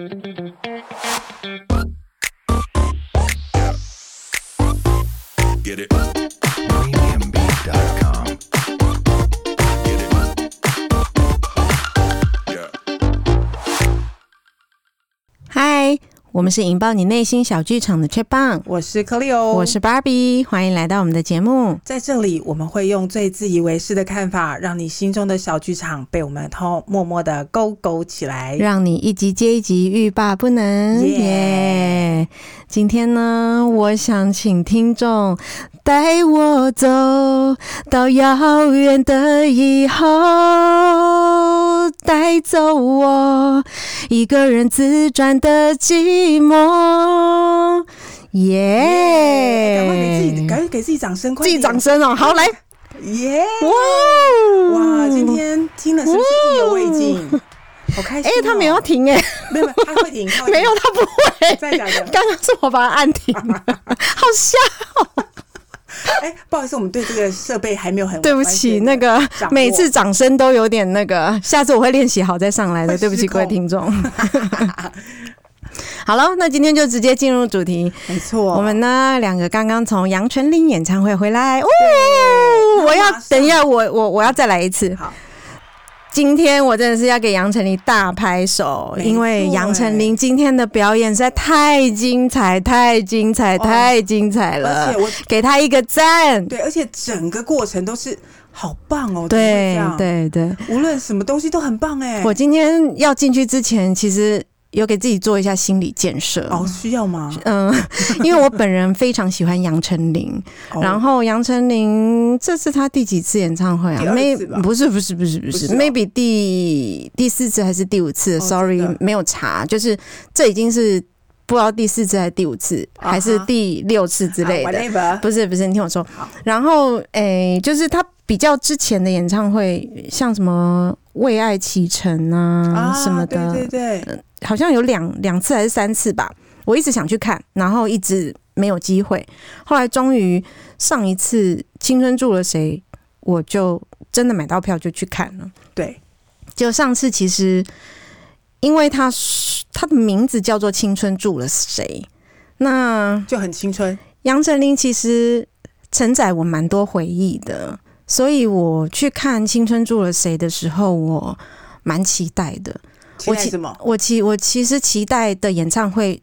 Get it. 我们是引爆你内心小剧场的 Chat 棒，我是 Cleo，我是 Barbie，欢迎来到我们的节目。在这里，我们会用最自以为是的看法，让你心中的小剧场被我们偷默默的勾勾起来，让你一集接一集欲罢不能。耶、yeah！今天呢，我想请听众带我走到遥远的以后，带走我一个人自转的寂寞。耶！赶快给自己，赶快给自己掌声，自己掌声哦！好，来，耶！哇哇！今天听了是不是意犹未尽？好开心、喔！哎、欸，他没有停哎、欸，没有，他会停，没有，他不会。再讲讲，刚刚是我把他按停，好笑、喔。哎、欸，不好意思，我们对这个设备还没有很。对不起，那个每次掌声都有点那个，下次我会练习好再上来的。对不起，各位听众。好了，那今天就直接进入主题。没错，我们呢两个刚刚从杨丞琳演唱会回来。哦，我要等一下，我我我要再来一次。好。今天我真的是要给杨丞琳大拍手，因为杨丞琳今天的表演实在太精彩、太精彩、太精彩了，而且我给他一个赞。对，而且整个过程都是好棒哦。对对对，无论什么东西都很棒哎。我今天要进去之前，其实。有给自己做一下心理建设哦，需要吗？嗯，因为我本人非常喜欢杨丞琳，然后杨丞琳这是他第几次演唱会啊？Maybe 不是不是不是不是，Maybe 第第四次还是第五次？Sorry，没有查，就是这已经是不知道第四次还是第五次，还是第六次之类的。不是不是，你听我说。然后诶，就是他比较之前的演唱会，像什么为爱启程啊什么的，对对对。好像有两两次还是三次吧，我一直想去看，然后一直没有机会。后来终于上一次《青春住了谁》，我就真的买到票就去看了。对，就上次其实因为他他的名字叫做《青春住了谁》，那就很青春。杨丞琳其实承载我蛮多回忆的，所以我去看《青春住了谁》的时候，我蛮期待的。我期我期我其实期待的演唱会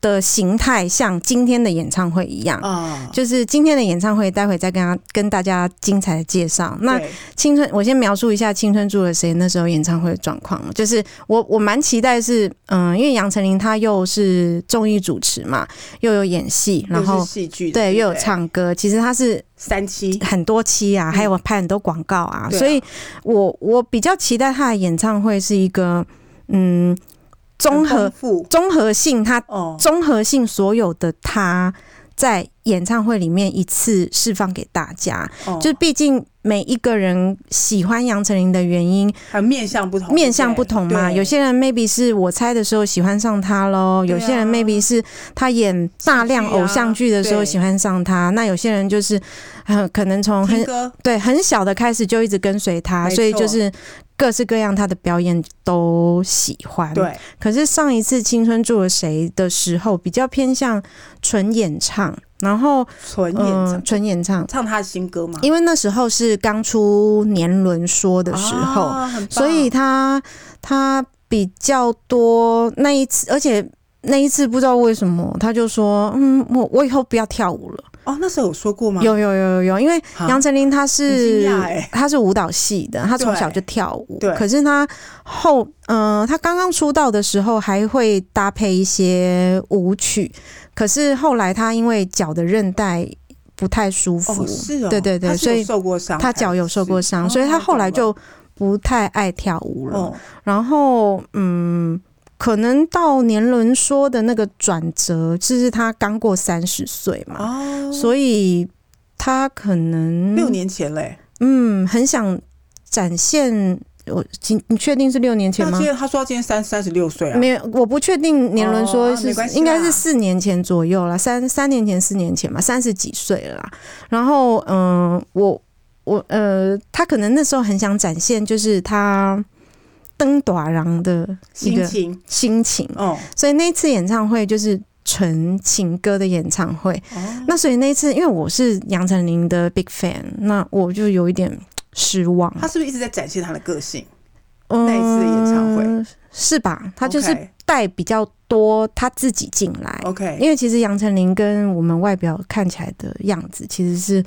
的的形态像今天的演唱会一样，哦，就是今天的演唱会，待会再跟他跟大家精彩的介绍。那青春，我先描述一下《青春住了谁》那时候演唱会的状况。就是我我蛮期待是，嗯，因为杨丞琳她又是综艺主持嘛，又有演戏，然后戏剧对，又有唱歌。其实她是三期很多期啊，还有拍很多广告啊，所以我我比较期待他的演唱会是一个。嗯，综合综合性，他综合性所有的他在演唱会里面一次释放给大家，就是毕竟每一个人喜欢杨丞琳的原因，还面向不同，面向不同嘛。有些人 maybe 是我猜的时候喜欢上他喽，有些人 maybe 是他演大量偶像剧的时候喜欢上他，那有些人就是可能从很对很小的开始就一直跟随他，所以就是。各式各样他的表演都喜欢，对。可是上一次《青春住了谁》的时候，比较偏向纯演唱，然后纯演唱，纯、呃、演唱，唱他的新歌吗？因为那时候是刚出年轮说的时候，啊、所以他他比较多那一次，而且那一次不知道为什么，他就说：“嗯，我我以后不要跳舞了。”哦，那时候有说过吗？有有有有有，因为杨丞琳她是她是舞蹈系的，她从小就跳舞。对，可是她后嗯，她刚刚出道的时候还会搭配一些舞曲，可是后来她因为脚的韧带不太舒服，是哦，对对对，所以受过伤，她脚有受过伤，所以她后来就不太爱跳舞了。然后嗯。可能到年轮说的那个转折，就是他刚过三十岁嘛，哦，所以他可能六年前嘞，嗯，很想展现我今，你确定是六年前吗？他说他今年三三十六岁啊，没有，我不确定年轮说是、哦啊、应该是四年前左右了，三三年前四年前嘛，三十几岁了啦。然后嗯，我我呃，他可能那时候很想展现，就是他。登短郎的心情，心情哦，所以那次演唱会就是纯情歌的演唱会。哦，那所以那次因为我是杨丞琳的 big fan，那我就有一点失望。他是不是一直在展现他的个性？嗯，那一次的演唱会是吧？他就是带比较多他自己进来。OK，因为其实杨丞琳跟我们外表看起来的样子其实是。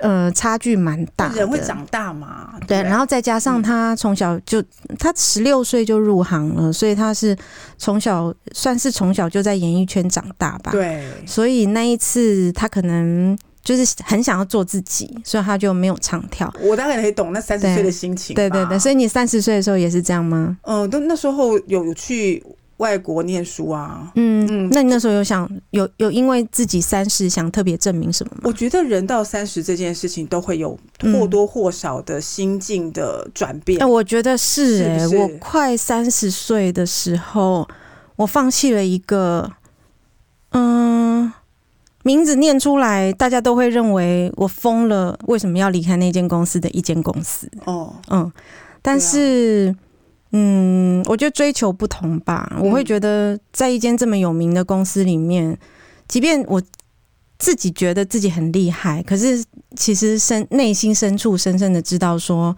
呃，差距蛮大的。人会长大嘛？对，然后再加上他从小就，嗯、他十六岁就入行了，所以他是从小算是从小就在演艺圈长大吧。对，所以那一次他可能就是很想要做自己，所以他就没有唱跳。我大概可以懂那三十岁的心情。对对对，所以你三十岁的时候也是这样吗？嗯，都那时候有有去。外国念书啊，嗯嗯，那你那时候有想有有因为自己三十想特别证明什么吗？我觉得人到三十这件事情都会有或多或少的心境的转变。哎、嗯，我觉得是哎、欸，我快三十岁的时候，我放弃了一个，嗯，名字念出来大家都会认为我疯了，为什么要离开那间公司的一间公司？哦，嗯，但是。嗯，我觉得追求不同吧。我会觉得，在一间这么有名的公司里面，即便我自己觉得自己很厉害，可是其实深内心深处深深的知道，说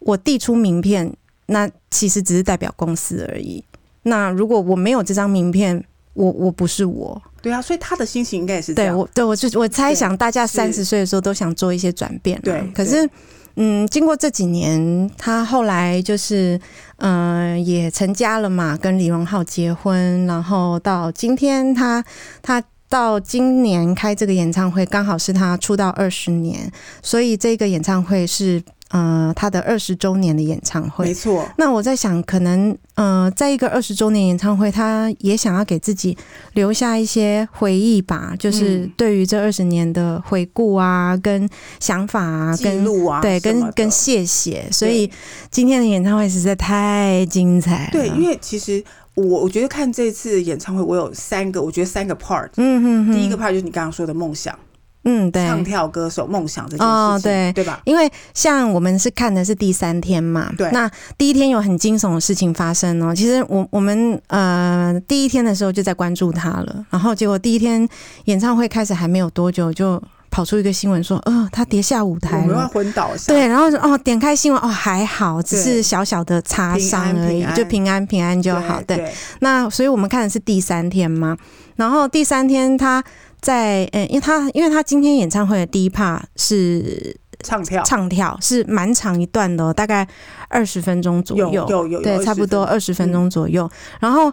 我递出名片，那其实只是代表公司而已。那如果我没有这张名片，我我不是我。对啊，所以他的心情应该也是这样。对，我对我就我猜想，大家三十岁的时候都想做一些转变。对，可是。嗯，经过这几年，他后来就是，嗯、呃，也成家了嘛，跟李荣浩结婚，然后到今天他，他到今年开这个演唱会，刚好是他出道二十年，所以这个演唱会是。呃，他的二十周年的演唱会，没错。那我在想，可能呃，在一个二十周年演唱会，他也想要给自己留下一些回忆吧，就是对于这二十年的回顾啊，跟想法啊，跟记录啊，对，跟跟谢谢。所以今天的演唱会实在太精彩了。对，因为其实我我觉得看这次演唱会，我有三个，我觉得三个 part。嗯哼哼。第一个 part 就是你刚刚说的梦想。嗯，对，唱跳歌手梦想这件事情，哦，对，对吧？因为像我们是看的是第三天嘛，对。那第一天有很惊悚的事情发生哦。其实我我们呃第一天的时候就在关注他了，然后结果第一天演唱会开始还没有多久，就跑出一个新闻说，呃，他跌下舞台了，我要昏倒。对，然后哦，点开新闻哦，还好，只是小小的擦伤而已，就平安平安就好。对，对，那所以我们看的是第三天嘛，然后第三天他。在嗯，因为他因为他今天演唱会的第一 part 是唱跳，唱跳是蛮长一段的，大概二十分钟左右，有有有，对，差不多二十分钟左右。嗯、然后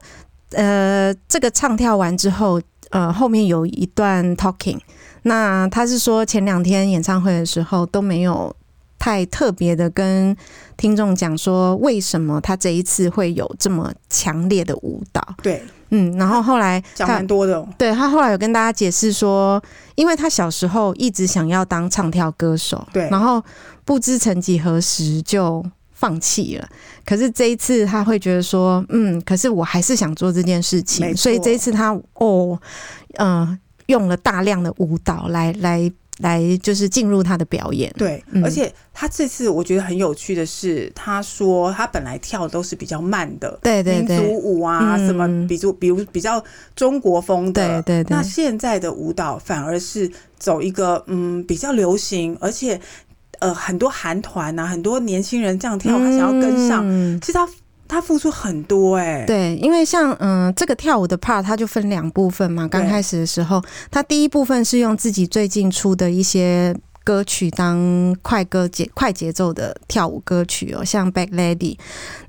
呃，这个唱跳完之后，呃，后面有一段 talking。那他是说前两天演唱会的时候都没有太特别的跟听众讲说为什么他这一次会有这么强烈的舞蹈。对。嗯，然后后来讲蛮多的，对，他后来有跟大家解释说，因为他小时候一直想要当唱跳歌手，对，然后不知曾几何时就放弃了。可是这一次他会觉得说，嗯，可是我还是想做这件事情，所以这一次他哦，嗯、呃，用了大量的舞蹈来来。来就是进入他的表演，对，嗯、而且他这次我觉得很有趣的是，他说他本来跳的都是比较慢的，对对对，民族舞啊，什么，比如比如比较中国风的，对对对。那现在的舞蹈反而是走一个嗯比较流行，而且呃很多韩团啊，很多年轻人这样跳，他想要跟上，嗯、其实他。他付出很多哎、欸，对，因为像嗯，这个跳舞的 part，它就分两部分嘛。刚开始的时候，他第一部分是用自己最近出的一些。歌曲当快歌节快节奏的跳舞歌曲哦，像《Back Lady》。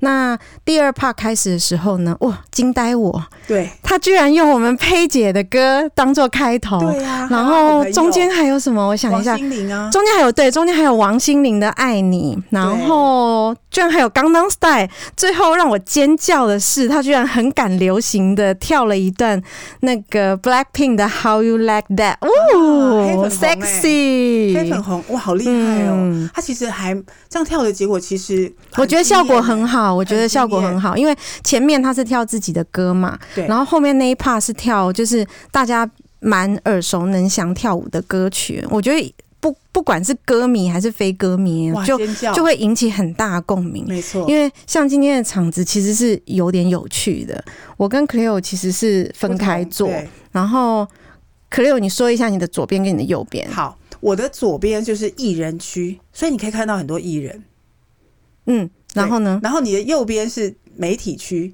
那第二 part 开始的时候呢，哇，惊呆我！对，他居然用我们佩姐的歌当做开头，对呀、啊。然后中间还有什么？我想一下，中间还有对，中间还有王心凌的《爱你》，然后居然还有《Gangnam Style》。最后让我尖叫的是，他居然很敢流行的跳了一段那个 Blackpink 的《How You Like That》，哦、啊、，sexy。很红哇，好厉害哦！嗯、他其实还这样跳的结果，其实我觉得效果很好。我觉得效果很好，因为前面他是跳自己的歌嘛，对，然后后面那一 part 是跳就是大家蛮耳熟能详跳舞的歌曲。我觉得不不管是歌迷还是非歌迷，就就会引起很大的共鸣。没错，因为像今天的场子其实是有点有趣的。我跟 Cleo 其实是分开坐，然后 Cleo 你说一下你的左边跟你的右边。好，我的左边就是艺人区，所以你可以看到很多艺人。嗯，然后呢？然后你的右边是媒体区。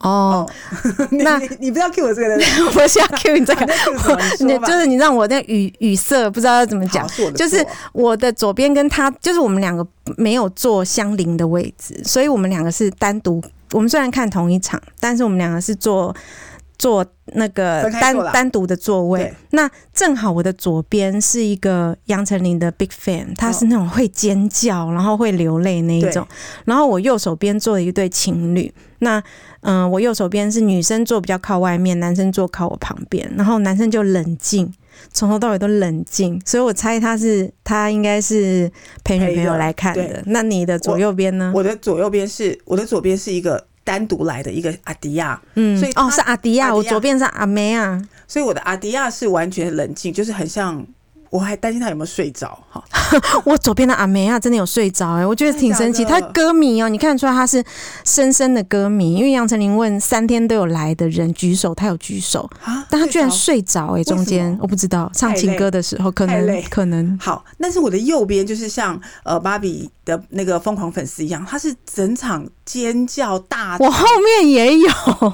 哦，那你，你不要 cue 我这个人，我是要 cue 你这个，你就是你让我在语语塞，不知道要怎么讲。就是我的左边跟他，就是我们两个没有坐相邻的位置，所以我们两个是单独。我们虽然看同一场，但是我们两个是坐。坐那个单单独的座位，那正好我的左边是一个杨丞琳的 big fan，他是那种会尖叫，然后会流泪那一种。然后我右手边坐了一对情侣，那嗯、呃，我右手边是女生坐比较靠外面，男生坐靠我旁边，然后男生就冷静，从头到尾都冷静，所以我猜他是他应该是陪女朋友来看的。那你的左右边呢？我的左右边是我的左边是一个。单独来的一个阿迪亚，嗯，所以哦是阿迪亚，我左边是阿梅啊，所以我的阿迪亚是完全冷静，就是很像。我还担心他有没有睡着哈，我左边的阿梅亚真的有睡着哎，我觉得挺神奇。他歌迷哦，你看得出来他是深深的歌迷，因为杨丞琳问三天都有来的人举手，他有举手，但他居然睡着哎，中间我不知道唱情歌的时候可能可能。好，但是我的右边就是像呃芭比的那个疯狂粉丝一样，他是整场尖叫大，我后面也有，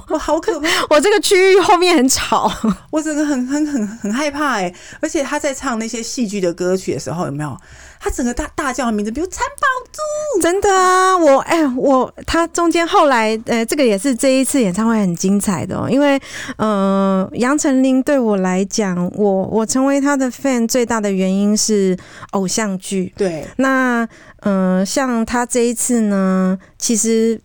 我好可怕，我这个区域后面很吵，我整个很很很很害怕哎，而且他在唱那。那些戏剧的歌曲的时候，有没有？他整个大大叫的名字，比如蚕宝珠，真的啊！我哎、欸，我他中间后来，呃，这个也是这一次演唱会很精彩的哦，因为，呃，杨丞琳对我来讲，我我成为他的 fan 最大的原因是偶像剧。对，那，呃，像他这一次呢，其实。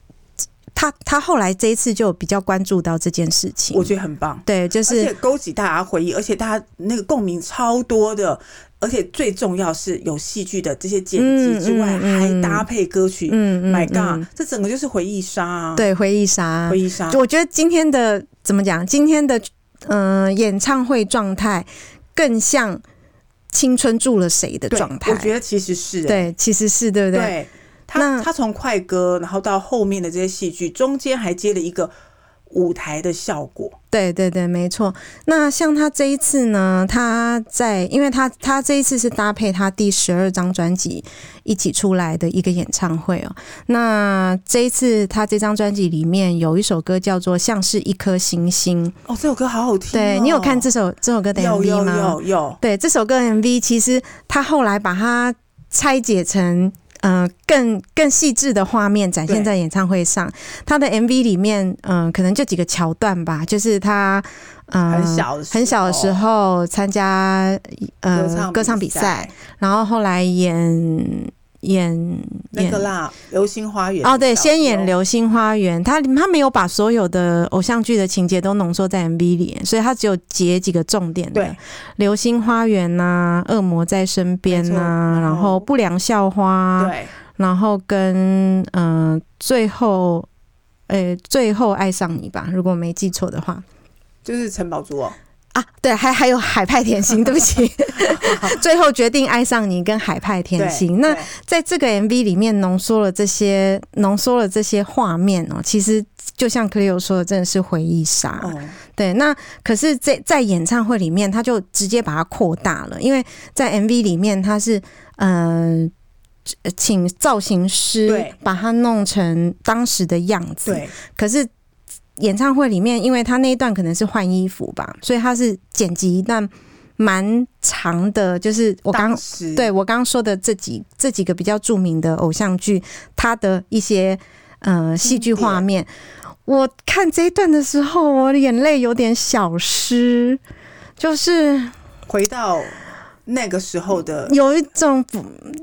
他他后来这一次就比较关注到这件事情，我觉得很棒。对，就是勾起大家回忆，而且大家那个共鸣超多的，而且最重要是有戏剧的这些剪辑之外，还搭配歌曲。嗯，My God，这整个就是回忆杀啊！对，回忆杀，回忆杀。我觉得今天的怎么讲？今天的嗯、呃、演唱会状态更像青春住了谁的状态？我觉得其实是、欸，对，其实是对不对？对。他他从快歌，然后到后面的这些戏剧，中间还接了一个舞台的效果。对对对，没错。那像他这一次呢，他在，因为他他这一次是搭配他第十二张专辑一起出来的一个演唱会哦。那这一次他这张专辑里面有一首歌叫做《像是一颗星星》哦，这首歌好好听哦。对，你有看这首这首歌的 MV 吗？有有有有。对，这首歌 MV 其实他后来把它拆解成。嗯、呃，更更细致的画面展现在演唱会上。他的 MV 里面，嗯、呃，可能就几个桥段吧，就是他，嗯、呃，很小的很小的时候参加呃歌唱比赛，然后后来演。演那个啦，《流星花园》哦，对，先演《流星花园》，他他没有把所有的偶像剧的情节都浓缩在 MV 里，所以他只有截几个重点的。对，《流星花园》呐，《恶魔在身边》呐，然后《不良校花》，对，然后跟嗯、呃，最后，诶、欸，最后爱上你吧，如果没记错的话，就是陈宝珠哦。啊，对，还还有海派甜心，对不起，最后决定爱上你跟海派甜心。那在这个 MV 里面浓缩了这些，浓缩了这些画面哦。其实就像 Cleo 说的，真的是回忆杀。哦、对，那可是在在演唱会里面，他就直接把它扩大了，因为在 MV 里面他是嗯、呃，请造型师把它弄成当时的样子。对，可是。演唱会里面，因为他那一段可能是换衣服吧，所以他是剪辑一段蛮长的，就是我刚对我刚刚说的这几这几个比较著名的偶像剧，他的一些呃戏剧画面。我看这一段的时候，我的眼泪有点小湿，就是回到。那个时候的有一种，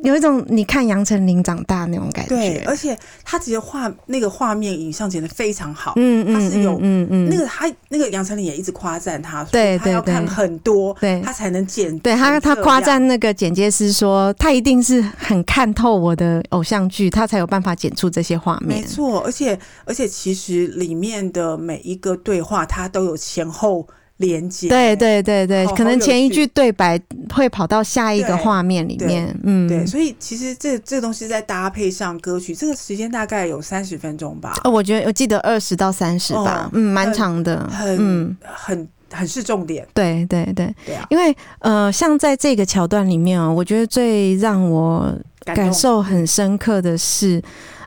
有一种你看杨丞琳长大那种感觉，对，而且他直接画那个画面影像剪的非常好，嗯嗯，他是有嗯嗯，那个他那个杨丞琳也一直夸赞他，对，他要看很多，对，他才能剪，对他他夸赞那个剪接师说，他一定是很看透我的偶像剧，他才有办法剪出这些画面，没错，而且而且其实里面的每一个对话，他都有前后。连接。对对对对，可能前一句对白会跑到下一个画面里面。嗯，对，所以其实这这东西在搭配上歌曲，这个时间大概有三十分钟吧。哦，我觉得我记得二十到三十吧，嗯，蛮长的，很嗯很很是重点。对对对对啊，因为呃，像在这个桥段里面啊，我觉得最让我感受很深刻的是，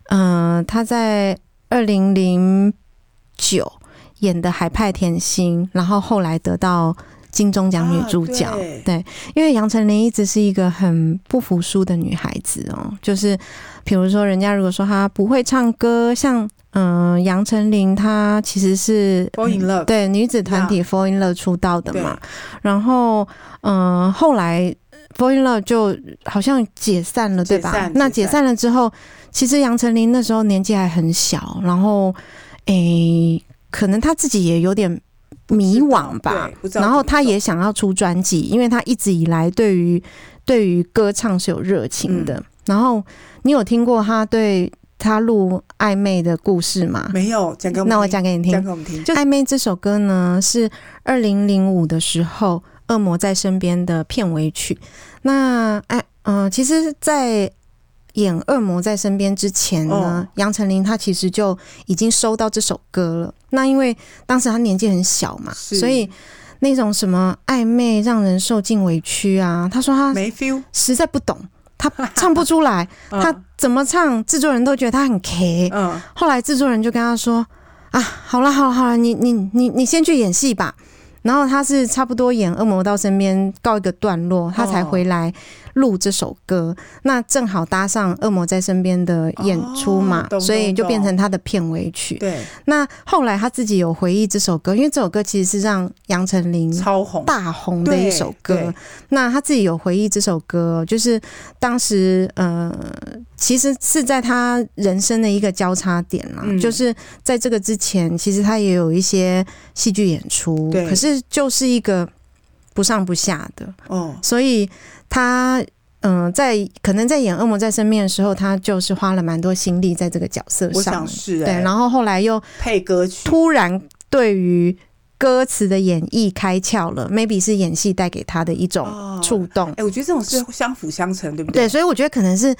嗯，他在二零零九。演的海派甜心，然后后来得到金钟奖女主角。啊、对，对，因为杨丞琳一直是一个很不服输的女孩子哦。就是，比如说，人家如果说她不会唱歌，像嗯，杨丞琳她其实是 Fall in Love，对女子团体 Fall in Love 出道的嘛。然后嗯，后来 Fall in Love 就好像解散了，对吧？解，那解散了之后，其实杨丞琳那时候年纪还很小，然后诶。可能他自己也有点迷惘吧，然后他也想要出专辑，因为他一直以来对于对于歌唱是有热情的。然后你有听过他对他录暧昧的故事吗？没有，讲给我们听。那我讲给你听。讲给我们听。就暧昧这首歌呢，是二零零五的时候，《恶魔在身边》的片尾曲。那哎，嗯、呃，其实，在演《恶魔在身边》之前呢，杨丞琳她其实就已经收到这首歌了。那因为当时她年纪很小嘛，所以那种什么暧昧让人受尽委屈啊，她说她没 feel，实在不懂，她 唱不出来，她怎么唱，制作人都觉得她很 K。嗯，后来制作人就跟她说：“啊，好了好了好了，你你你你先去演戏吧。”然后他是差不多演《恶魔到身边》告一个段落，他才回来录这首歌。哦、那正好搭上《恶魔在身边》的演出嘛，哦、所以就变成他的片尾曲。对。那后来他自己有回忆这首歌，因为这首歌其实是让杨丞琳超红、大红的一首歌。那他自己有回忆这首歌，就是当时呃，其实是在他人生的一个交叉点啦，嗯、就是在这个之前，其实他也有一些戏剧演出，可是。就是一个不上不下的哦，所以他嗯，在可能在演《恶魔在身边》的时候，他就是花了蛮多心力在这个角色上，是对，然后后来又配歌曲，突然对于歌词的演绎开窍了，maybe 是演戏带给他的一种触动。哎，我觉得这种是相辅相成，对不对？对，所以我觉得可能是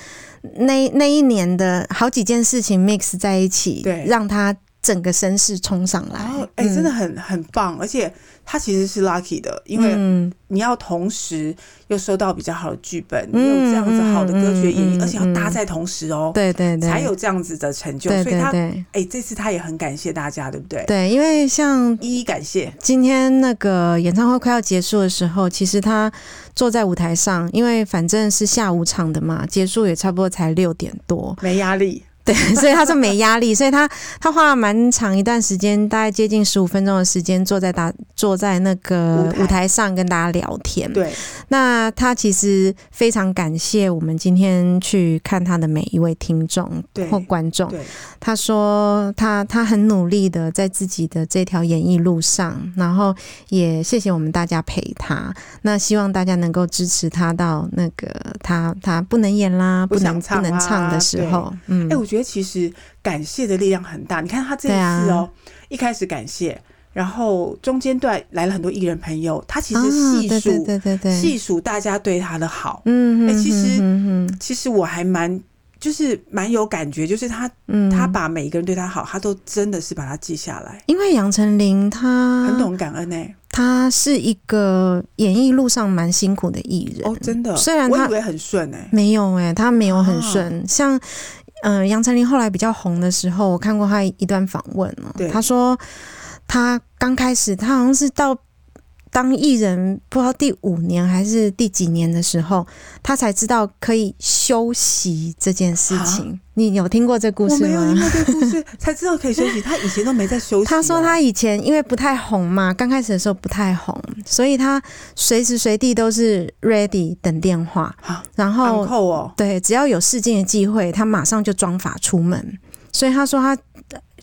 那那一年的好几件事情 mix 在一起，对，让他整个身世冲上来。哎，真的很很棒，而且。他其实是 lucky 的，因为你要同时又收到比较好的剧本，嗯、你有这样子好的歌曲演绎，嗯、而且要搭在同时哦，对对对，才有这样子的成就。所以他哎、欸，这次他也很感谢大家，对不对？对，因为像一一感谢。今天那个演唱会快要结束的时候，其实他坐在舞台上，因为反正是下午场的嘛，结束也差不多才六点多，没压力。对，所以他说没压力，所以他他花了蛮长一段时间，大概接近十五分钟的时间，坐在大坐在那个舞台上跟大家聊天。对，那他其实非常感谢我们今天去看他的每一位听众或观众。他说他他很努力的在自己的这条演艺路上，然后也谢谢我们大家陪他。那希望大家能够支持他到那个他他不能演啦，不能不能唱的时候。嗯，哎、欸，我觉得。其实感谢的力量很大，你看他这一次哦，一开始感谢，然后中间段来了很多艺人朋友，他其实细数，对对对，细数大家对他的好，嗯，哎，其实，其实我还蛮，就是蛮有感觉，就是他，嗯。他把每一个人对他好，他都真的是把他记下来。因为杨丞琳他很懂感恩哎，他是一个演艺路上蛮辛苦的艺人哦，真的，虽然他我以为很顺哎，没有哎，他没有很顺，像。嗯，杨丞琳后来比较红的时候，我看过她一段访问哦。对，她说她刚开始，她好像是到当艺人不知道第五年还是第几年的时候，他才知道可以休息这件事情。你有听过这故事吗？我没有听过这故事，才知道可以休息。他以前都没在休息。他说他以前因为不太红嘛，刚开始的时候不太红，所以他随时随地都是 ready 等电话。然后对，只要有试镜的机会，他马上就装法出门。所以他说他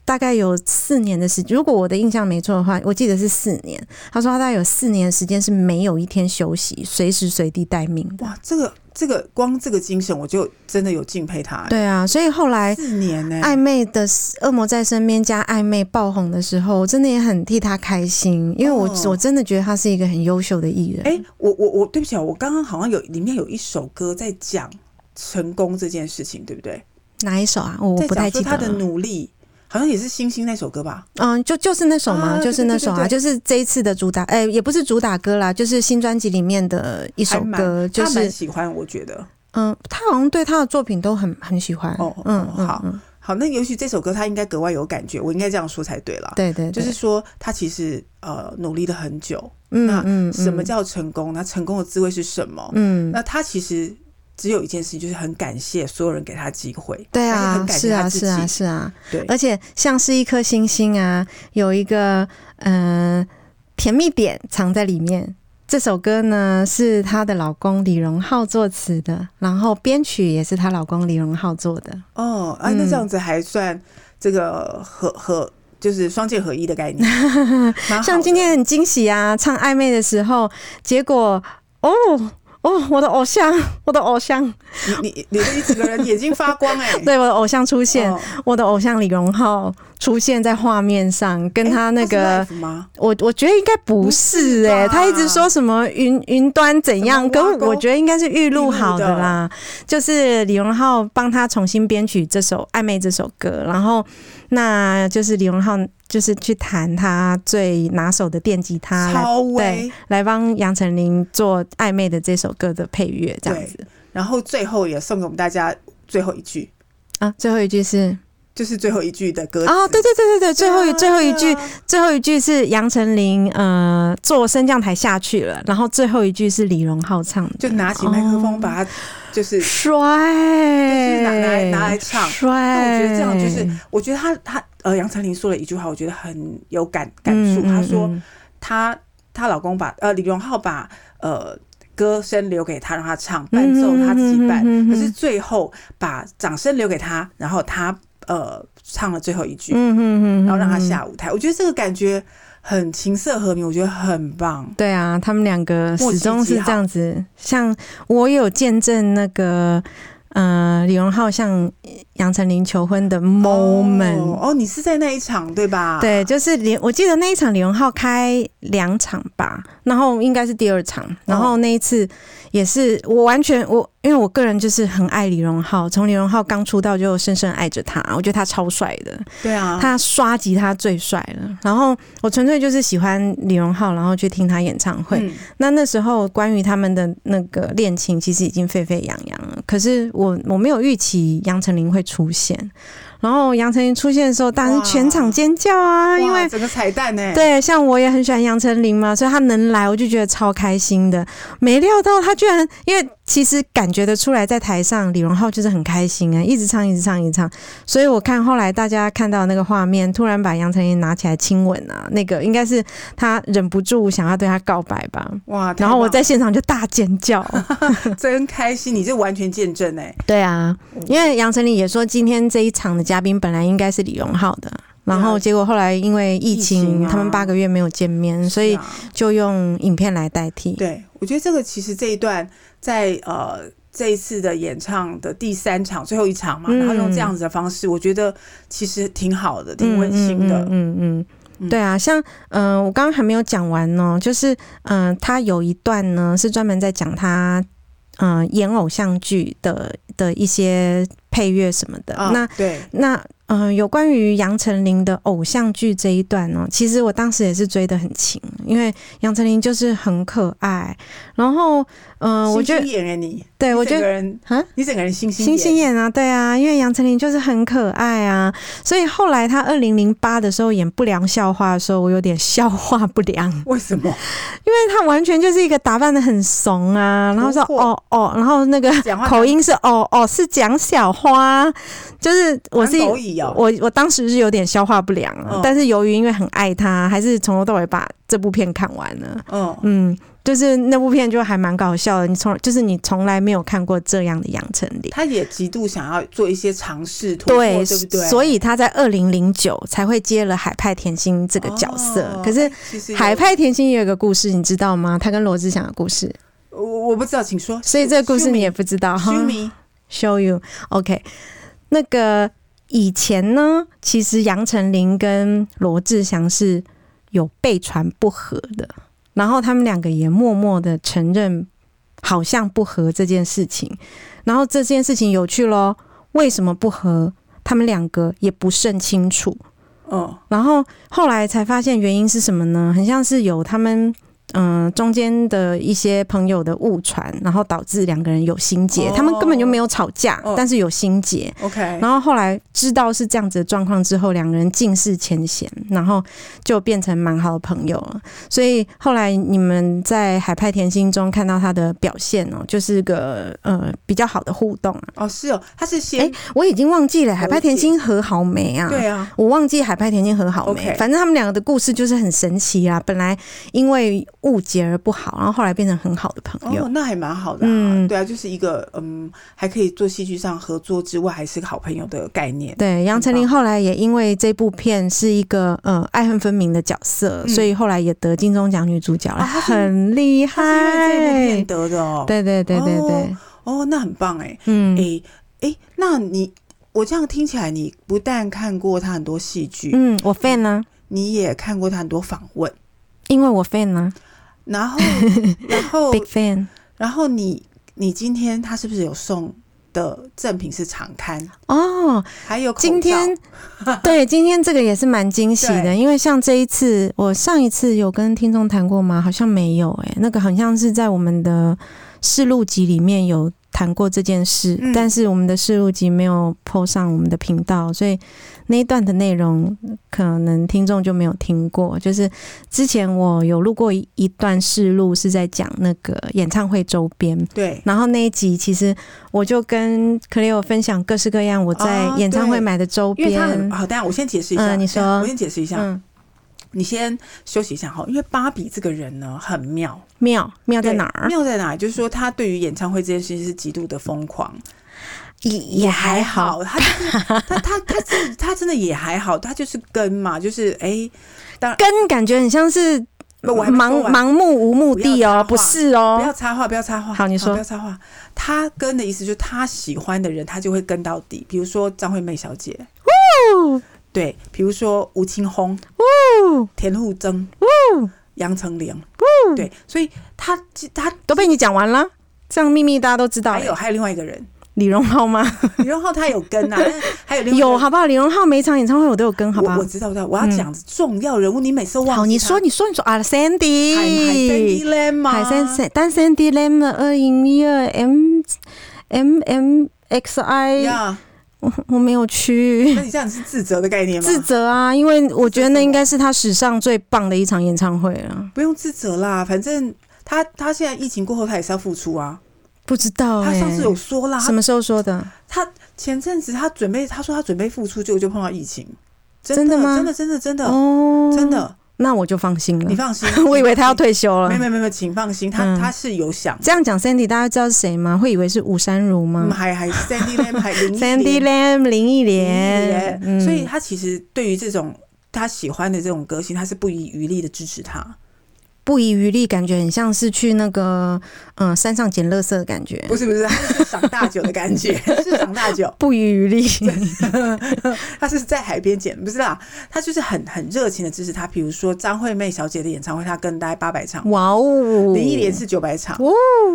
大概有四年的时间，如果我的印象没错的话，我记得是四年。他说他大概有四年的时间是没有一天休息，随时随地待命。哇，这个这个光这个精神，我就真的有敬佩他。对啊，所以后来四年呢，暧昧的恶魔在身边加暧昧爆红的时候，我真的也很替他开心，因为我、哦、我真的觉得他是一个很优秀的艺人。哎、欸，我我我对不起啊，我刚刚好像有里面有一首歌在讲成功这件事情，对不对？哪一首啊？我不太记得。他的努力好像也是星星那首歌吧？嗯，就就是那首嘛、啊，就是那首啊，就是这一次的主打。哎、欸，也不是主打歌啦，就是新专辑里面的一首歌。就是他蛮喜欢，我觉得。嗯，他好像对他的作品都很很喜欢。哦，嗯，好好，那尤其这首歌，他应该格外有感觉。我应该这样说才对了。对，对对，就是说他其实呃努力了很久。嗯，那什么叫成功？那成功的滋味是什么？嗯，那他其实。只有一件事情，就是很感谢所有人给他机会。对啊，很感谢他自己，是啊，是啊，是啊。对，而且像是一颗星星啊，有一个嗯、呃、甜蜜点藏在里面。这首歌呢是她的老公李荣浩作词的，然后编曲也是她老公李荣浩做的。哦，啊，那这样子还算这个合合，就是双剑合一的概念。像今天很惊喜啊，唱暧昧的时候，结果哦。哦，我的偶像，我的偶像，你你你的一整个人眼睛发光哎、欸！对，我的偶像出现，哦、我的偶像李荣浩出现在画面上，跟他那个，欸、我我觉得应该不是哎、欸，他一直说什么云云端怎样，跟我觉得应该是预录好的啦，的。就是李荣浩帮他重新编曲这首暧昧这首歌，然后那就是李荣浩。就是去弹他最拿手的电吉他，超威，对，来帮杨丞琳做暧昧的这首歌的配乐，这样子。然后最后也送给我们大家最后一句。啊，最后一句是。就是最后一句的歌啊，对对对对对，最后一最后一句，最后一句是杨丞琳呃坐升降台下去了，然后最后一句是李荣浩唱的，就拿起麦克风把它就是摔，就是拿拿来拿来唱，摔。那我觉得这样就是，我觉得他他呃杨丞琳说了一句话，我觉得很有感感触。她说她她老公把呃李荣浩把呃歌声留给他让他唱，伴奏他自己伴，可是最后把掌声留给他，然后他。呃，唱了最后一句，然后让他下舞台。我觉得这个感觉很琴瑟和鸣，我觉得很棒。对啊，他们两个始终是这样子。像我有见证那个。呃，李荣浩向杨丞琳求婚的 moment 哦，哦，你是在那一场对吧？对，就是李，我记得那一场李荣浩开两场吧，然后应该是第二场，然后那一次也是我完全我，因为我个人就是很爱李荣浩，从李荣浩刚出道就深深爱着他，我觉得他超帅的，对啊，他刷吉他最帅了，然后我纯粹就是喜欢李荣浩，然后去听他演唱会。嗯、那那时候关于他们的那个恋情，其实已经沸沸扬扬了，可是我。我我没有预期杨丞琳会出现。然后杨丞琳出现的时候，当然全场尖叫啊！因为整个彩蛋呢，对，像我也很喜欢杨丞琳嘛，所以她能来，我就觉得超开心的。没料到她居然，因为其实感觉得出来，在台上李荣浩就是很开心啊，一直唱，一直唱，一直唱。所以我看后来大家看到那个画面，突然把杨丞琳拿起来亲吻啊，那个应该是他忍不住想要对他告白吧？哇！然后我在现场就大尖叫，真开心！你这完全见证哎，对啊，因为杨丞琳也说今天这一场的。嘉宾本来应该是李荣浩的，然后结果后来因为疫情，他们八个月没有见面，所以就用影片来代替。对，我觉得这个其实这一段在呃这一次的演唱的第三场最后一场嘛，然后用这样子的方式，我觉得其实挺好的，挺温馨的。嗯嗯嗯，对啊，像嗯、呃，我刚刚还没有讲完呢，就是嗯、呃，他有一段呢是专门在讲他嗯、呃、演偶像剧的的一些。配乐什么的，哦、那对，那嗯、有关于杨丞琳的偶像剧这一段呢，其实我当时也是追得很勤，因为杨丞琳就是很可爱，然后嗯、呃，我觉得演你，对我觉得啊，你整个人星星星星眼啊，对啊，因为杨丞琳就是很可爱啊，所以后来他二零零八的时候演不良笑话的时候，我有点消化不良。为什么？因为他完全就是一个打扮的很怂啊，然后说哦哦，然后那个口音是哦哦，是讲小花。就是我是哦。我我当时是有点消化不良啊，嗯、但是由于因为很爱他，还是从头到尾把这部片看完了。嗯嗯。就是那部片就还蛮搞笑的，你从就是你从来没有看过这样的杨丞琳，他也极度想要做一些尝试对，对不对？所以他在二零零九才会接了海派甜心这个角色。哦、可是海派甜心也有一个故事，你知道吗？他跟罗志祥的故事，我我不知道，请说。所以这个故事你也不知道哈？Show me，show you，OK。那个以前呢，其实杨丞琳跟罗志祥是有被传不和的。然后他们两个也默默的承认，好像不和这件事情。然后这件事情有趣咯，为什么不和？他们两个也不甚清楚。哦，然后后来才发现原因是什么呢？很像是有他们。嗯，中间的一些朋友的误传，然后导致两个人有心结。Oh, 他们根本就没有吵架，oh, 但是有心结。OK，然后后来知道是这样子的状况之后，两个人尽释前嫌，然后就变成蛮好的朋友了。所以后来你们在《海派甜心》中看到他的表现哦，就是个呃比较好的互动啊。哦，oh, 是哦，他是先，哎，我已经忘记了《海派甜心》和好没啊？对啊，我忘记《海派甜心》和好没。反正他们两个的故事就是很神奇啊。本来因为误解而不好，然后后来变成很好的朋友，哦、那还蛮好的、啊。嗯，对啊，就是一个嗯，还可以做戏剧上合作之外，还是个好朋友的概念。对，杨丞琳后来也因为这部片是一个呃爱恨分明的角色，嗯、所以后来也得金钟奖女主角了，啊、很厉害。是因为这部片得的哦。对对对对对。哦，那很棒哎。嗯。哎哎，那你我这样听起来，你不但看过他很多戏剧，嗯，我 fan 呢，你也看过他很多访问，因为我 fan 呢。然后，然后，Big fan。然后你，你今天他是不是有送的赠品是长刊哦？还有今天，对，今天这个也是蛮惊喜的，因为像这一次，我上一次有跟听众谈过吗？好像没有哎、欸，那个好像是在我们的试录集里面有。谈过这件事，嗯、但是我们的试录集没有 po 上我们的频道，所以那一段的内容可能听众就没有听过。就是之前我有录过一段试录，是在讲那个演唱会周边。对，然后那一集其实我就跟 Cleo 分享各式各样我在演唱会买的周边。好、哦，等下我先解释一下。嗯，你说，我先解释一下。嗯你先休息一下哈，因为芭比这个人呢很妙，妙妙在哪儿？妙在哪儿？就是说他对于演唱会这件事情是极度的疯狂，也也还好，他就是他他他他，他真的也还好，他就是跟嘛，就是哎、欸，当然跟感觉很像是盲盲目无目的哦，不，是哦，不要插话，不要插话，好，你说不要插话。他跟的意思就是他喜欢的人，他就会跟到底。比如说张惠妹小姐，哦。对，比如说吴青峰、哦、田馥甄、哦、杨丞琳，哦、对，所以他他都被你讲完了，这样秘密大家都知道。还有还有另外一个人，李荣浩吗？李荣浩他有跟啊，还有另外有好不好？李荣浩每一场演唱会我都有跟，好不好？我知道，我知道，我要讲重要人物，你每次忘。好，你说，你说，你说啊，Sandy，海 Sandy Lam 吗？海 Sandy，但 Sandy Lam 的二零一二 M M M X I。我我没有去，那你这样是自责的概念吗？自责啊，因为我觉得那应该是他史上最棒的一场演唱会了。不用自责啦，反正他他现在疫情过后，他也是要复出啊。不知道、欸，他上次有说啦，什么时候说的？他前阵子他准备，他说他准备复出，结果就碰到疫情。真的吗？真的真的真的哦，真的。那我就放心了。你放心，我以为他要退休了。没没没没，请放心，他、嗯、他是有想这样讲。Sandy，大家知道是谁吗？会以为是吴珊如吗？还还 Sandy Lam 还林 Sandy Lam 林忆莲。嗯、所以他其实对于这种他喜欢的这种歌星，他是不遗余力的支持他。不遗余力，感觉很像是去那个嗯山上捡垃圾的感觉。不是不是，是 赏大酒的感觉，是赏大酒。不遗余力，他是在海边捡，不是啦，他就是很很热情的支持他。比如说张惠妹小姐的演唱会，他跟大概八百场。哇哦！林忆莲是九百场。哦，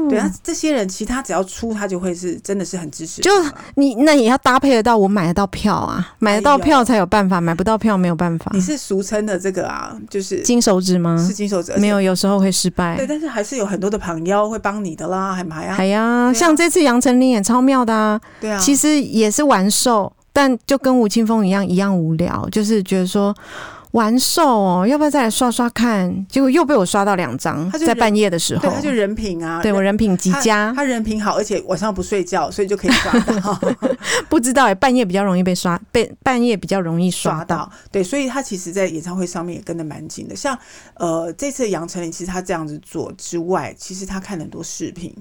对啊，这些人其他只要出，他就会是真的是很支持。就你那也要搭配得到，我买得到票啊，买得到票才有办法，买不到票没有办法。你是俗称的这个啊，就是金手指吗？是金手指，没有。有时候会失败，对，但是还是有很多的朋友会帮你的啦，还还呀，还呀，像这次杨丞琳也超妙的啊，对啊，其实也是玩瘦，但就跟吴青峰一样一样无聊，就是觉得说完售哦，要不要再来刷刷看？结果又被我刷到两张，在半夜的时候，对，他就人品啊，对我人品极佳他，他人品好，而且晚上不睡觉，所以就可以刷到。不知道哎，半夜比较容易被刷，被半夜比较容易刷到。对，所以他其实在演唱会上面也跟得蛮紧的。像呃这次杨丞琳，其实他这样子做之外，其实他看很多视频。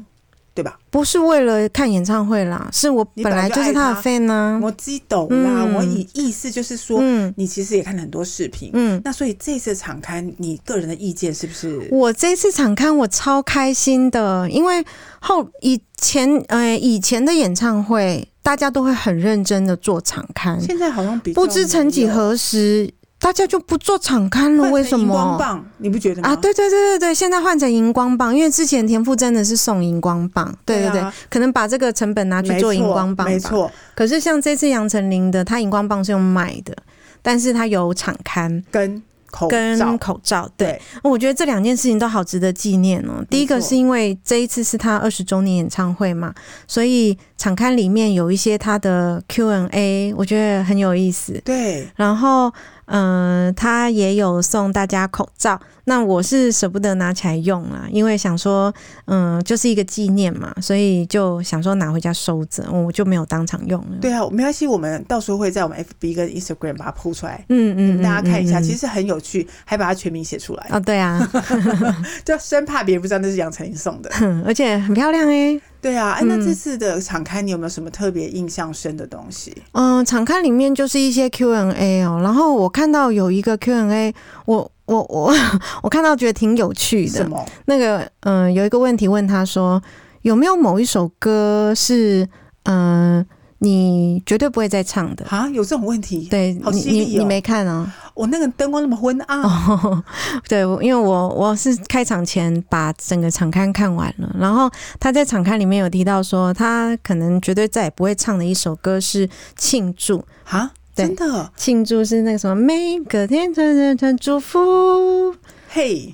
对吧？不是为了看演唱会啦，是我本来就是他的 fan 呢。我知懂啦，嗯、我以意思就是说，嗯，你其实也看了很多视频，嗯，那所以这次场刊，你个人的意见是不是？我这次场刊我超开心的，因为后以前呃以前的演唱会，大家都会很认真的做场刊，现在好像比不知曾几何时。大家就不做场刊了，为什么？荧光棒，你不觉得吗？啊，对对对对对，现在换成荧光棒，因为之前田馥甄的是送荧光棒，对对对，啊、可能把这个成本拿去做荧光棒吧。没错。可是像这次杨丞琳的，他荧光棒是用买的，但是他有场刊跟。口跟口罩，对，我觉得这两件事情都好值得纪念哦。第一个是因为这一次是他二十周年演唱会嘛，所以场刊里面有一些他的 Q&A，我觉得很有意思。对，然后嗯、呃，他也有送大家口罩。那我是舍不得拿起来用啊，因为想说，嗯，就是一个纪念嘛，所以就想说拿回家收着，我就没有当场用了。对啊，没关系，我们到时候会在我们 FB 跟 Instagram 把它铺出来，嗯嗯，大家看一下，其实很有趣，还把它全名写出来。哦，对啊，就生怕别人不知道那是杨丞琳送的，而且很漂亮哎、欸。对啊，哎，那这次的敞开你有没有什么特别印象深的东西？嗯，敞开里面就是一些 Q&A 哦，然后我看到有一个 Q&A，我。我我 我看到觉得挺有趣的，什么？那个嗯、呃，有一个问题问他说，有没有某一首歌是嗯、呃、你绝对不会再唱的啊？有这种问题？对，好犀利哦、你你你没看啊？我那个灯光那么昏暗。哦、对，因为我我是开场前把整个场刊看完了，然后他在场刊里面有提到说，他可能绝对再也不会唱的一首歌是《庆祝》啊。真的庆祝是那个什么，每个天团团团祝福，嘿，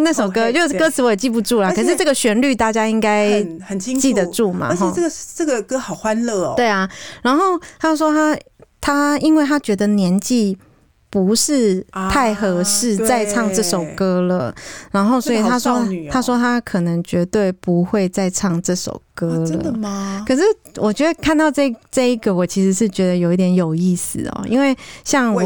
那首歌就是歌词我也记不住了，可是这个旋律大家应该很很清楚记得住嘛。而且这个这个歌好欢乐哦。对啊，然后他说他他因为他觉得年纪。不是太合适再唱这首歌了，啊、然后所以他说，哦、他说他可能绝对不会再唱这首歌了。啊、真的吗？可是我觉得看到这这一个，我其实是觉得有一点有意思哦，因为像我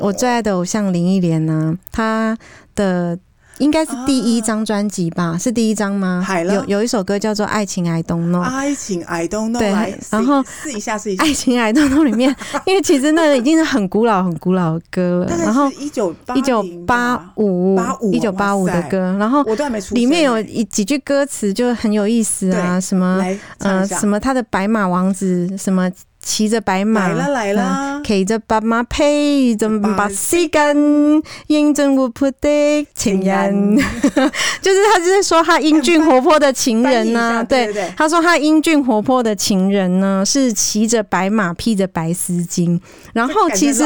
我最爱的偶像林忆莲呢，她的。应该是第一张专辑吧？啊、是第一张吗？有有一首歌叫做《爱情 I Don't Know》，爱情 I Don't Know。对，然后试一下试一下，《爱情 I Don't Know》里面，因为其实那个已经是很古老、很古老的歌了。然后一九一九八五一九八五的歌，然后里面有一几句歌词就很有意思啊，什么呃什么他的白马王子什么。骑着白马，来了来了，骑着白马披着把时间，认真活泼的情人，就是他就是说他英俊活泼的情人呢、啊，对，他说他英俊活泼的情人呢是骑着白马披着白丝巾，然后其实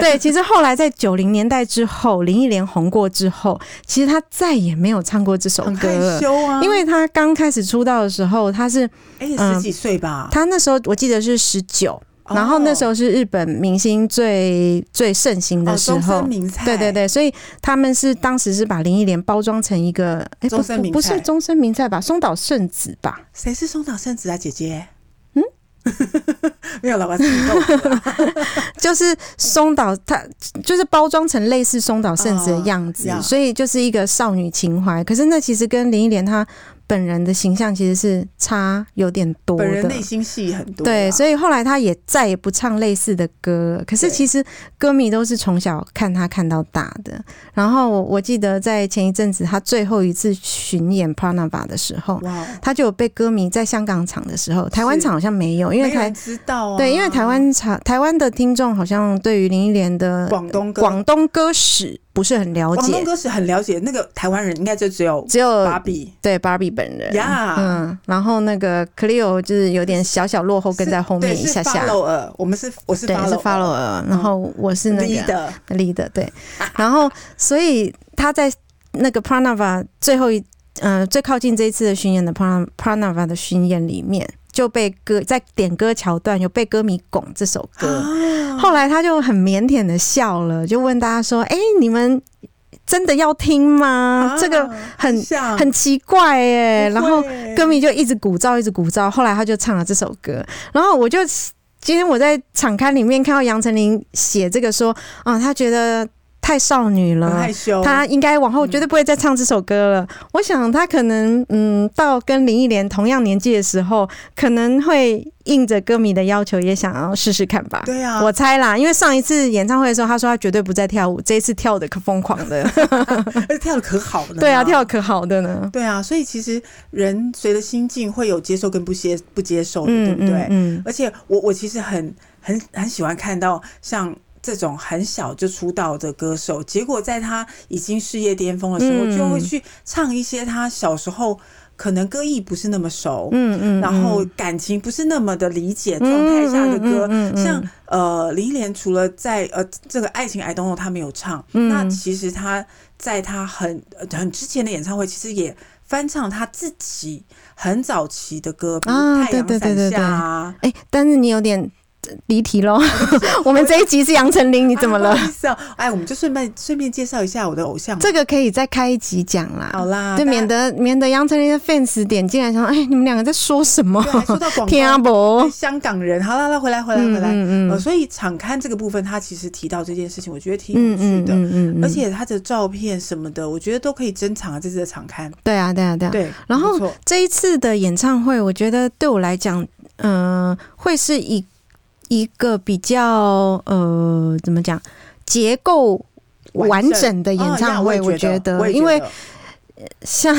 对，其实后来在九零年代之后，林忆莲红过之后，其实他再也没有唱过这首歌了，啊、因为他刚开始出道的时候他是哎、欸、十几岁吧、嗯，他那时候我记得是十。九，然后那时候是日本明星最最盛行的时候，哦、对对对，所以他们是当时是把林忆莲包装成一个，哎，不不是终身名菜吧，松岛圣子吧？谁是松岛圣子啊，姐姐？嗯，没有了，我自己弄就是松岛，他就是包装成类似松岛圣子的样子，哦、所以就是一个少女情怀。可是那其实跟林忆莲她。本人的形象其实是差有点多的，本人内心戏很多，对，所以后来他也再也不唱类似的歌。可是其实歌迷都是从小看他看到大的。然后我记得在前一阵子他最后一次巡演 Pranava 的时候，他就有被歌迷在香港场的时候，台湾场好像没有，因为台知道对，因为台湾场台湾的听众好像对于林忆莲的广东广东歌史。不是很了解，广东歌是很了解。那个台湾人应该就只有只有芭比，对芭比本人呀，嗯，然后那个 Cleo 就是有点小小落后，跟在后面一下下。follower，我们是我是 follower，然后我是那个 leader，对。然后所以他在那个 Pranava 最后一，嗯，最靠近这一次的巡演的 Pranava 的巡演里面。就被歌在点歌桥段有被歌迷拱这首歌，后来他就很腼腆的笑了，就问大家说：“哎，你们真的要听吗？这个很很奇怪哎。”然后歌迷就一直鼓噪，一直鼓噪。后来他就唱了这首歌，然后我就今天我在场刊里面看到杨丞琳写这个说啊，他觉得。太少女了，害羞。她应该往后绝对不会再唱这首歌了。嗯、我想她可能，嗯，到跟林忆莲同样年纪的时候，可能会应着歌迷的要求，也想要试试看吧。对啊，我猜啦，因为上一次演唱会的时候，她说她绝对不再跳舞，这一次跳的可疯狂的，而且跳的可好呢。对啊，跳的可好的呢。对啊，所以其实人随着心境会有接受跟不接不接受的，嗯、对不对？嗯。而且我我其实很很很喜欢看到像。这种很小就出道的歌手，结果在他已经事业巅峰的时候，就会去唱一些他小时候可能歌艺不是那么熟，嗯嗯，然后感情不是那么的理解状态下的歌，像呃林忆莲除了在呃这个爱情 I don't know 他没有唱，那其实他在他很很之前的演唱会，其实也翻唱他自己很早期的歌，比如太阳伞下啊，哎，但是你有点。离题喽，我们这一集是杨丞琳，你怎么了？哎，我们就顺便顺便介绍一下我的偶像。这个可以再开一集讲啦。好啦，就免得免得杨丞琳的 fans 点进来说，哎，你们两个在说什么？说到广播，香港人。好啦，来回来回来回来。嗯嗯。所以场勘这个部分，他其实提到这件事情，我觉得挺有趣的。嗯嗯。而且他的照片什么的，我觉得都可以珍藏啊。这次的场勘。对啊，对啊，对啊。对。然后这一次的演唱会，我觉得对我来讲，嗯，会是以。一个比较呃，怎么讲，结构完整的演唱会，我觉得，因为像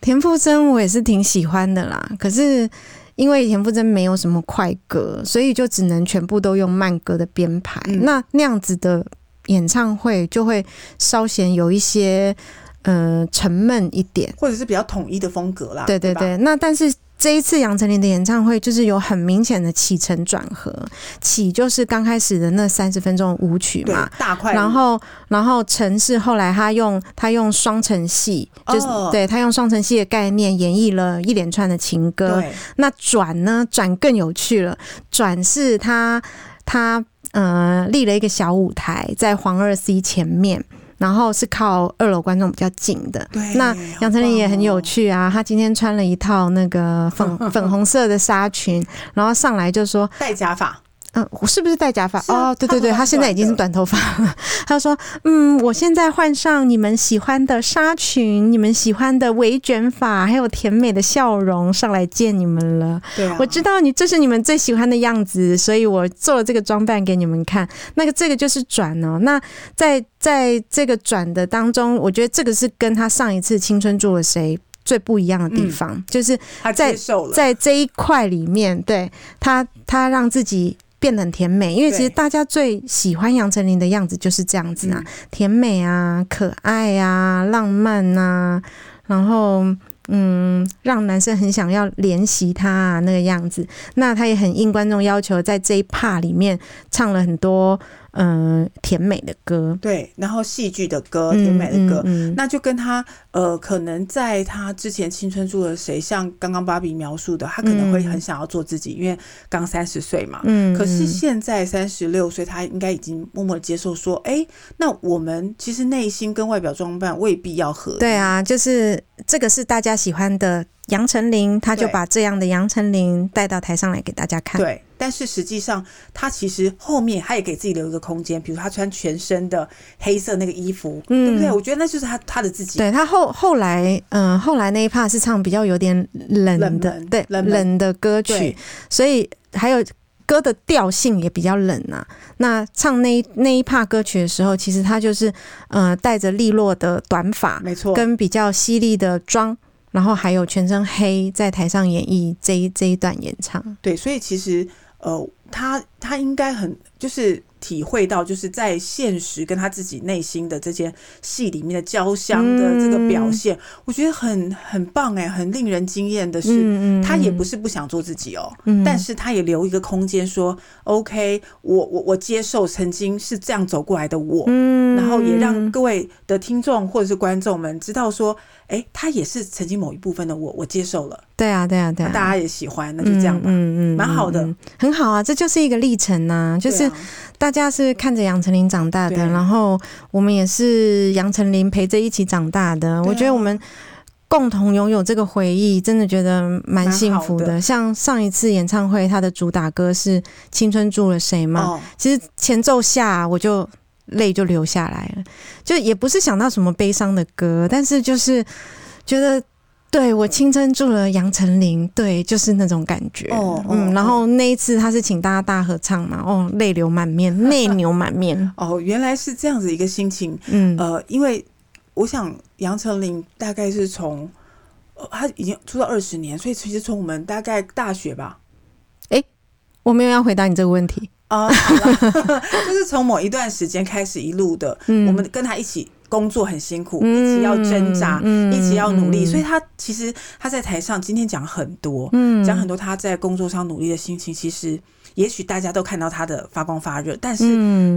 田馥甄，我也是挺喜欢的啦。可是因为田馥甄没有什么快歌，所以就只能全部都用慢歌的编排。嗯、那那样子的演唱会就会稍显有一些呃沉闷一点，或者是比较统一的风格啦。对对对，那但是。这一次杨丞琳的演唱会就是有很明显的起承转合，起就是刚开始的那三十分钟舞曲嘛，大块，然后然后承是后来他用他用双城戏，就是、哦、对他用双城戏的概念演绎了一连串的情歌。那转呢，转更有趣了，转是他他呃立了一个小舞台在黄二 C 前面。然后是靠二楼观众比较近的。对，那杨丞琳也很有趣啊，她今天穿了一套那个粉 粉红色的纱裙，然后上来就说戴假发。嗯，我是不是戴假发？哦，对对对，他现在已经是短头发了。他说：“嗯，我现在换上你们喜欢的纱裙，你们喜欢的微卷发，还有甜美的笑容，上来见你们了。对啊，我知道你这是你们最喜欢的样子，所以我做了这个装扮给你们看。那个这个就是转哦。那在在这个转的当中，我觉得这个是跟他上一次青春住了谁最不一样的地方，嗯、就是在在这一块里面，对他他让自己。”变得很甜美，因为其实大家最喜欢杨丞琳的样子就是这样子啊，对甜美啊，可爱啊，浪漫啊，然后嗯，让男生很想要怜惜她啊那个样子。那她也很应观众要求，在这一 part 里面唱了很多。嗯、呃，甜美的歌，对，然后戏剧的歌，甜美的歌，嗯嗯。嗯、那就跟他呃，可能在他之前青春住了谁，像刚刚芭比描述的，他可能会很想要做自己，嗯、因为刚三十岁嘛，嗯，可是现在三十六岁，他应该已经默默的接受说，哎、欸，那我们其实内心跟外表装扮未必要合，对啊，就是这个是大家喜欢的。杨丞琳，他就把这样的杨丞琳带到台上来给大家看。对，但是实际上，他其实后面他也给自己留一个空间，比如他穿全身的黑色那个衣服，嗯，对不对？我觉得那就是他他的自己。对他后后来，嗯、呃，后来那一 part 是唱比较有点冷的，冷门对，冷冷的歌曲，所以还有歌的调性也比较冷啊。那唱那那一 part 歌曲的时候，其实他就是呃带着利落的短发，没错，跟比较犀利的妆。然后还有全身黑在台上演绎这一这一段演唱，对，所以其实呃，他他应该很就是。体会到就是在现实跟他自己内心的这件戏里面的交相的这个表现，嗯、我觉得很很棒哎，很令人惊艳的是，嗯嗯、他也不是不想做自己哦，嗯、但是他也留一个空间说、嗯、OK，我我我接受曾经是这样走过来的我，嗯、然后也让各位的听众或者是观众们知道说，哎，他也是曾经某一部分的我，我接受了。对啊，对啊，对啊，大家也喜欢，那就这样吧，嗯嗯，蛮好的，很好啊，这就是一个历程呐，就是。大家是看着杨丞琳长大的，对。然后我们也是杨丞琳陪着一起长大的。啊、我觉得我们共同拥有这个回忆，真的觉得蛮幸福的。的。像上一次演唱会，他的主打歌是《青春住了谁》嘛，哦、其实前奏下我就泪就流下来了，就也不是想到什么悲伤的歌，但是就是觉得。对，我青春住了杨丞琳，对，就是那种感觉。哦，嗯，然后那一次他是请大家大合唱嘛，哦，泪流满面，泪流满面。哦，原来是这样子一个心情。嗯，呃，因为我想杨丞琳大概是从，呃，他已经出道二十年，所以其实从我们大概大学吧。诶，我没有要回答你这个问题啊，好，就是从某一段时间开始一路的，嗯，我们跟他一起。工作很辛苦，一起要挣扎，嗯、一起要努力，嗯、所以他其实他在台上今天讲很多，讲、嗯、很多他在工作上努力的心情。其实也许大家都看到他的发光发热，但是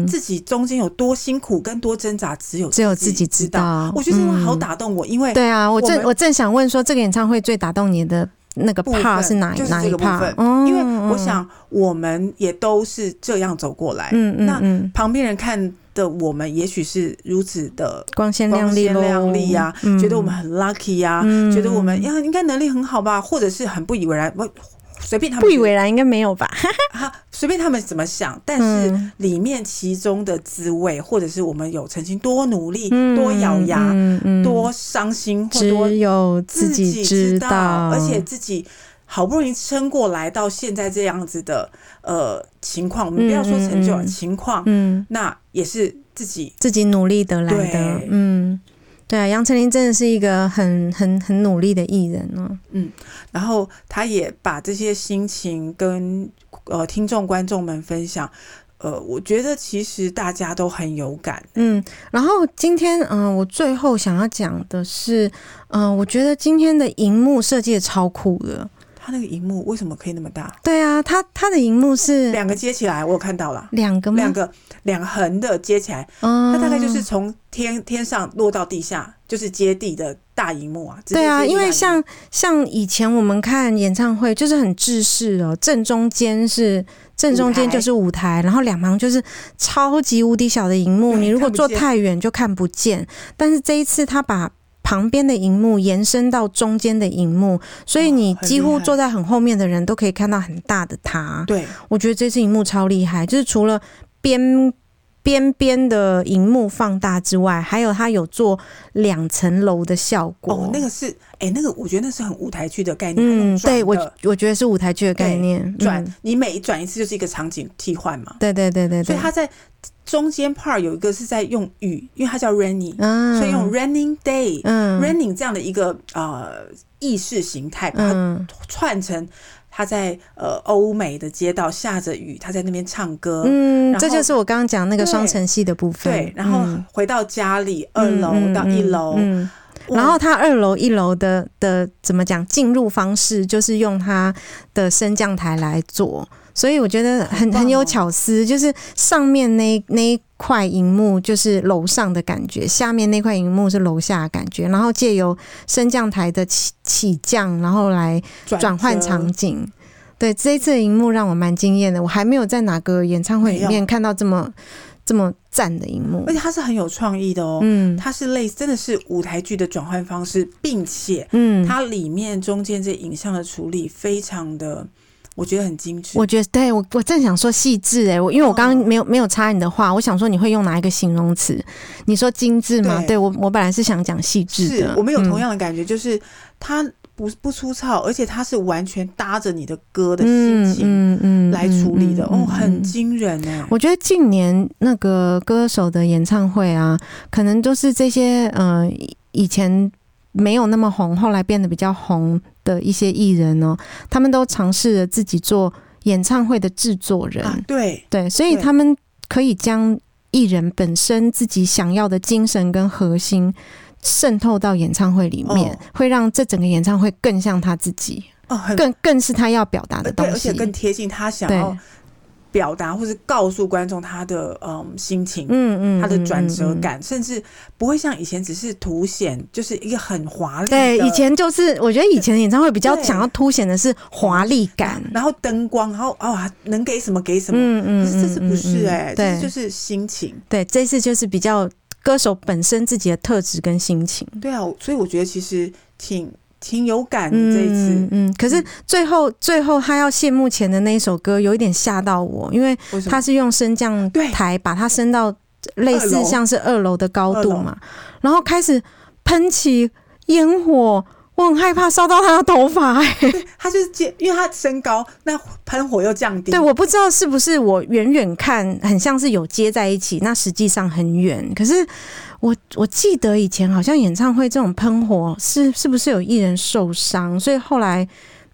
自己中间有多辛苦跟多挣扎，只有只有自己知道。我觉得真的好打动我，因为对啊，我正我正想问说，这个演唱会最打动你的那个部分，就是哪哪一个部分？因为我想我们也都是这样走过来，嗯嗯，那旁边人看。的我们也许是如此的光鲜亮丽，亮丽呀，觉得我们很 lucky 呀，觉得我们呀应该能力很好吧，或者是很不以为然，我随便他们不以为然应该没有吧，哈，随便他们怎么想，但是里面其中的滋味，或者是我们有曾经多努力、多咬牙、多伤心，只有自己知道，而且自己。好不容易撑过来到现在这样子的呃情况，我们不要说成就、情况，嗯，那也是自己自己努力得来的，对。嗯，对啊，杨丞琳真的是一个很很很努力的艺人呢、啊，嗯，然后他也把这些心情跟呃听众观众们分享。呃，我觉得其实大家都很有感，嗯。然后今天，嗯、呃，我最后想要讲的是，嗯、呃，我觉得今天的荧幕设计的超酷的。它那个荧幕为什么可以那么大？对啊，它它的荧幕是两个接起来，我有看到了，两个吗？两个两横的接起来，嗯，它大概就是从天天上落到地下，就是接地的大荧幕啊。对啊，因为像像以前我们看演唱会，就是很制式哦，正中间是。正中间就是舞台，然后两旁就是超级无敌小的荧幕，你如果坐太远就看不见。但是这一次他把旁边的荧幕延伸到中间的荧幕，所以你几乎坐在很后面的人都可以看到很大的它。对，我觉得这次荧幕超厉害，就是除了边。边边的荧幕放大之外，还有它有做两层楼的效果。哦，那个是，哎、欸，那个我觉得那是很舞台剧的概念。嗯，对我我觉得是舞台剧的概念。转，嗯、你每转一次就是一个场景替换嘛。对对对对对。所以他在中间 part 有一个是在用雨，因为它叫 rainy，、嗯、所以用 raining day，嗯，raining 这样的一个呃意识形态，把它串成。他在呃欧美的街道下着雨，他在那边唱歌。嗯，这就是我刚刚讲那个双层戏的部分。对，然后回到家里，嗯、二楼到一楼，然后他二楼一楼的的怎么讲进入方式，就是用他的升降台来做。所以我觉得很很有巧思，就是上面那那一块荧幕就是楼上的感觉，下面那块荧幕是楼下的感觉，然后借由升降台的起起降，然后来转换场景。对，这一次的荧幕让我蛮惊艳的，我还没有在哪个演唱会里面看到这么这么赞的荧幕，而且它是很有创意的哦。嗯，它是类似真的是舞台剧的转换方式，并且嗯，它里面中间这影像的处理非常的。我觉得很精致，我觉得对我我正想说细致哎，我因为我刚刚没有没有插你的话，我想说你会用哪一个形容词？你说精致吗？对，对我我本来是想讲细致的。是我们有同样的感觉，就是它不不粗糙，而且它是完全搭着你的歌的心情，嗯嗯来处理的哦，很惊人哎。我觉得近年那个歌手的演唱会啊，可能都是这些嗯、呃、以前。没有那么红，后来变得比较红的一些艺人哦，他们都尝试着自己做演唱会的制作人，啊、对。对，所以他们可以将艺人本身自己想要的精神跟核心渗透到演唱会里面，哦、会让这整个演唱会更像他自己，哦，更更是他要表达的东西，而且更贴近他想要。表达或是告诉观众他的嗯心情，嗯嗯，他的转折感，甚至不会像以前只是凸显，就是一个很华丽。对，以前就是我觉得以前的演唱会比较想要凸显的是华丽感，然后灯光，然后哦能给什么给什么，嗯嗯，可是这次不是哎，这次就是心情。对，这次就是比较歌手本身自己的特质跟心情。对啊，所以我觉得其实挺。挺有感的这一次，嗯，嗯，可是最后、嗯、最后他要谢幕前的那一首歌有一点吓到我，因为他是用升降台把它升到类似像是二楼的高度嘛，然后开始喷起烟火，我很害怕烧到他的头发、欸。他就是接，因为他升高，那喷火又降低。对，我不知道是不是我远远看很像是有接在一起，那实际上很远，可是。我我记得以前好像演唱会这种喷火是是不是有艺人受伤，所以后来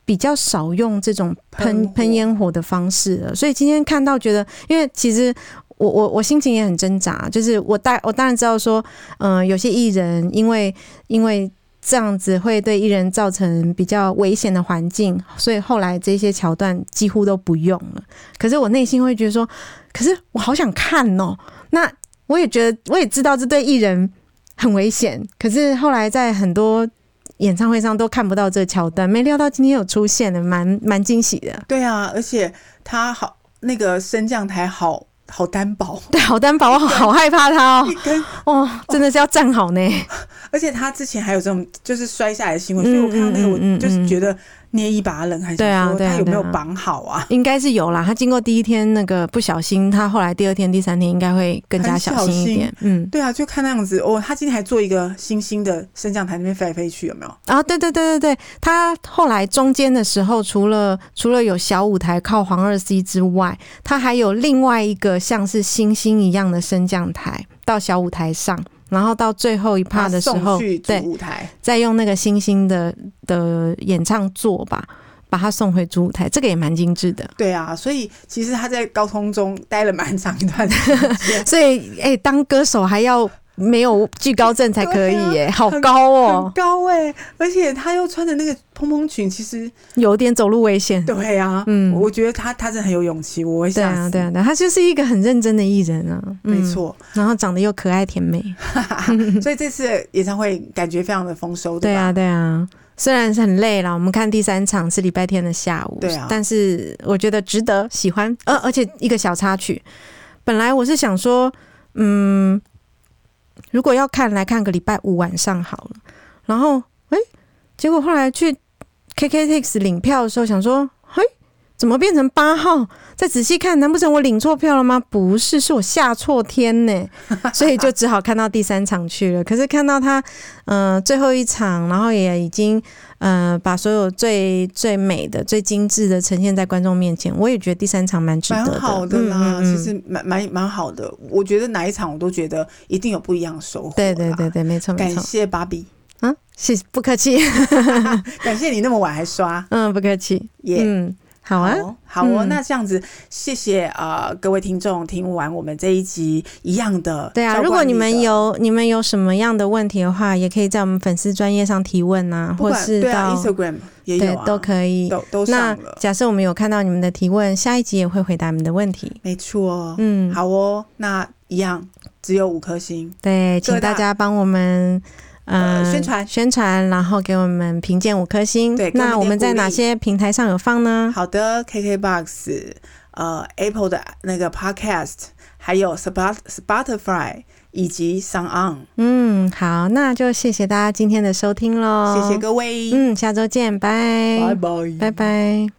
比较少用这种喷喷烟火的方式了。所以今天看到觉得，因为其实我我我心情也很挣扎，就是我大我当然知道说，嗯、呃，有些艺人因为因为这样子会对艺人造成比较危险的环境，所以后来这些桥段几乎都不用了。可是我内心会觉得说，可是我好想看哦，那。我也觉得，我也知道这对艺人很危险。可是后来在很多演唱会上都看不到这桥段，没料到今天有出现的，蛮蛮惊喜的。对啊，而且他好那个升降台好好单薄，对，好单薄，我 好害怕他哦。一根哦，真的是要站好呢。而且他之前还有这种就是摔下来的新闻，所以我看到那个，我就是觉得。捏一把冷，还是说他有没有绑好啊？应该是有啦。他经过第一天那个不小心，他后来第二天、第三天应该会更加小心一点。嗯，对啊，就看那样子哦。他今天还做一个星星的升降台，那边飞来飞去，有没有？啊，对对对对对。他后来中间的时候，除了除了有小舞台靠黄二 C 之外，他还有另外一个像是星星一样的升降台到小舞台上。然后到最后一趴的时候，对，舞台再用那个星星的的演唱座吧，把他送回主舞台，这个也蛮精致的。对啊，所以其实他在高空中待了蛮长一段时间。所以，哎、欸，当歌手还要。没有惧高症才可以耶，啊、好高哦，很高哎，而且他又穿的那个蓬蓬裙，其实有点走路危险。对啊，嗯，我觉得他他真的很有勇气，我会想。对啊，对啊，对，他就是一个很认真的艺人啊，没错、嗯。然后长得又可爱甜美，所以这次演唱会感觉非常的丰收，对啊，对啊，虽然是很累了，我们看第三场是礼拜天的下午，对啊，但是我觉得值得，喜欢。呃，而且一个小插曲，本来我是想说，嗯。如果要看，来看个礼拜五晚上好了。然后，哎、结果后来去 KKTix 领票的时候，想说，嘿，怎么变成八号？再仔细看，难不成我领错票了吗？不是，是我下错天呢。所以就只好看到第三场去了。可是看到他，嗯、呃，最后一场，然后也已经。呃，把所有最最美的、最精致的呈现在观众面前，我也觉得第三场蛮值得的，蛮好的啦。嗯嗯、其实蛮蛮蛮好的，我觉得哪一场我都觉得一定有不一样的收获。对对对对，没错没错。感谢芭比啊，谢不客气，感谢你那么晚还刷，嗯，不客气，耶、yeah。嗯。好啊，好哦，那这样子，谢谢啊、呃，各位听众，听完我们这一集一样的，对啊，如果你们有你们有什么样的问题的话，也可以在我们粉丝专业上提问啊，或是到、啊、Instagram 也有、都可以，都都上了。那假设我们有看到你们的提问，下一集也会回答你们的问题，没错，嗯，好哦，那一样只有五颗星，对，请大家帮我们。呃，宣传宣传，然后给我们评鉴五颗星。对，那我们在哪些平台上有放呢？好的，KKBOX，呃，Apple 的那个 Podcast，还有 Spotify 以及 SoundOn。嗯，好，那就谢谢大家今天的收听喽，谢谢各位，嗯，下周见，拜拜拜，拜拜。